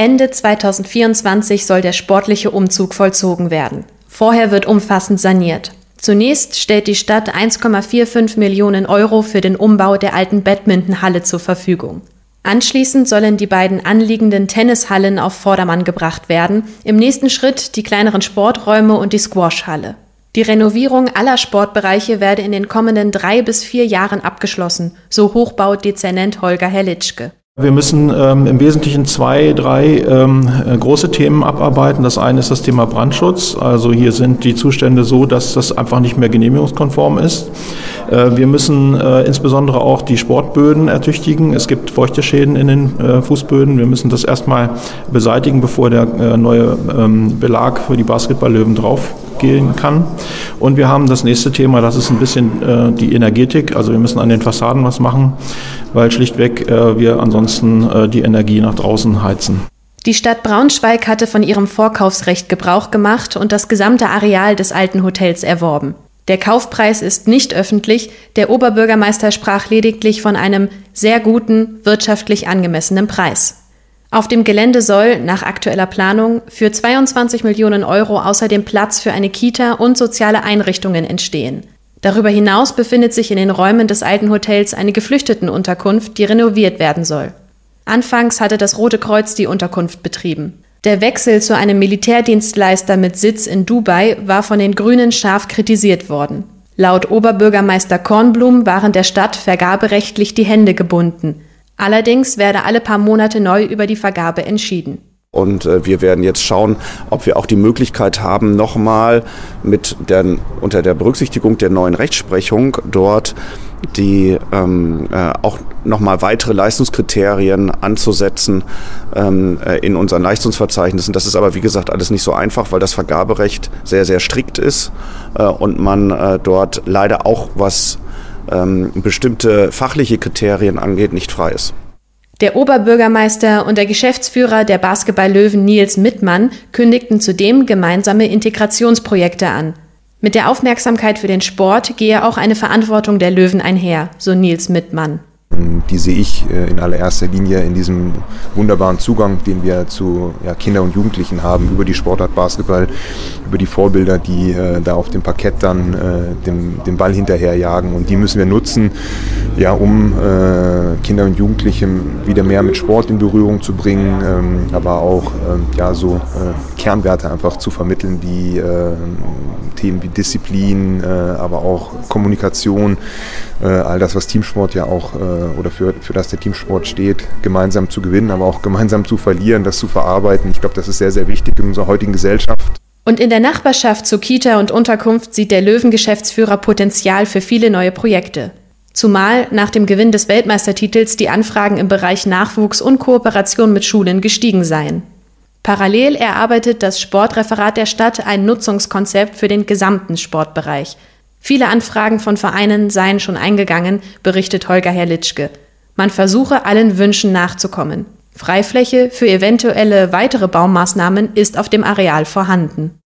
Ende 2024 soll der sportliche Umzug vollzogen werden. Vorher wird umfassend saniert. Zunächst stellt die Stadt 1,45 Millionen Euro für den Umbau der alten Badmintonhalle zur Verfügung. Anschließend sollen die beiden anliegenden Tennishallen auf Vordermann gebracht werden, im nächsten Schritt die kleineren Sporträume und die Squashhalle. Die Renovierung aller Sportbereiche werde in den kommenden drei bis vier Jahren abgeschlossen, so Hochbaudezernent Holger Herrlitschke. Wir müssen ähm, im Wesentlichen zwei, drei ähm, äh, große Themen abarbeiten. Das eine ist das Thema Brandschutz. Also hier sind die Zustände so, dass das einfach nicht mehr genehmigungskonform ist. Äh, wir müssen äh, insbesondere auch die Sportböden ertüchtigen. Es gibt feuchte Schäden in den äh, Fußböden. Wir müssen das erstmal beseitigen, bevor der äh, neue ähm, Belag für die Basketballlöwen drauf gehen kann. Und wir haben das nächste Thema, das ist ein bisschen äh, die Energetik. Also wir müssen an den Fassaden was machen, weil schlichtweg äh, wir ansonsten äh, die Energie nach draußen heizen. Die Stadt Braunschweig hatte von ihrem Vorkaufsrecht Gebrauch gemacht und das gesamte Areal des alten Hotels erworben. Der Kaufpreis ist nicht öffentlich, der Oberbürgermeister sprach lediglich von einem sehr guten, wirtschaftlich angemessenen Preis. Auf dem Gelände soll, nach aktueller Planung, für 22 Millionen Euro außerdem Platz für eine Kita und soziale Einrichtungen entstehen. Darüber hinaus befindet sich in den Räumen des alten Hotels eine Geflüchtetenunterkunft, die renoviert werden soll. Anfangs hatte das Rote Kreuz die Unterkunft betrieben. Der Wechsel zu einem Militärdienstleister mit Sitz in Dubai war von den Grünen scharf kritisiert worden. Laut Oberbürgermeister Kornblum waren der Stadt vergaberechtlich die Hände gebunden. Allerdings werde alle paar Monate neu über die Vergabe entschieden. Und äh, wir werden jetzt schauen, ob wir auch die Möglichkeit haben, nochmal mit der, unter der Berücksichtigung der neuen Rechtsprechung dort die ähm, äh, auch nochmal weitere Leistungskriterien anzusetzen ähm, äh, in unseren Leistungsverzeichnissen. Das ist aber, wie gesagt, alles nicht so einfach, weil das Vergaberecht sehr, sehr strikt ist äh, und man äh, dort leider auch was ähm, bestimmte fachliche Kriterien angeht, nicht frei ist. Der Oberbürgermeister und der Geschäftsführer der Basketball-Löwen Nils Mittmann kündigten zudem gemeinsame Integrationsprojekte an. Mit der Aufmerksamkeit für den Sport gehe auch eine Verantwortung der Löwen einher, so Nils Mittmann. Die sehe ich äh, in allererster Linie in diesem wunderbaren Zugang, den wir zu ja, Kindern und Jugendlichen haben, über die Sportart Basketball, über die Vorbilder, die äh, da auf dem Parkett dann äh, dem, den Ball hinterherjagen. Und die müssen wir nutzen, ja, um äh, Kinder und Jugendliche wieder mehr mit Sport in Berührung zu bringen, ähm, aber auch ähm, ja, so äh, Kernwerte einfach zu vermitteln, wie äh, Themen wie Disziplin, aber auch Kommunikation, all das, was Teamsport ja auch oder für, für das der Teamsport steht, gemeinsam zu gewinnen, aber auch gemeinsam zu verlieren, das zu verarbeiten. Ich glaube, das ist sehr, sehr wichtig in unserer heutigen Gesellschaft. Und in der Nachbarschaft zu Kita und Unterkunft sieht der Löwen-Geschäftsführer Potenzial für viele neue Projekte. Zumal nach dem Gewinn des Weltmeistertitels die Anfragen im Bereich Nachwuchs und Kooperation mit Schulen gestiegen seien. Parallel erarbeitet das Sportreferat der Stadt ein Nutzungskonzept für den gesamten Sportbereich – Viele Anfragen von Vereinen seien schon eingegangen, berichtet Holger Herrlitschke. Man versuche allen Wünschen nachzukommen. Freifläche für eventuelle weitere Baumaßnahmen ist auf dem Areal vorhanden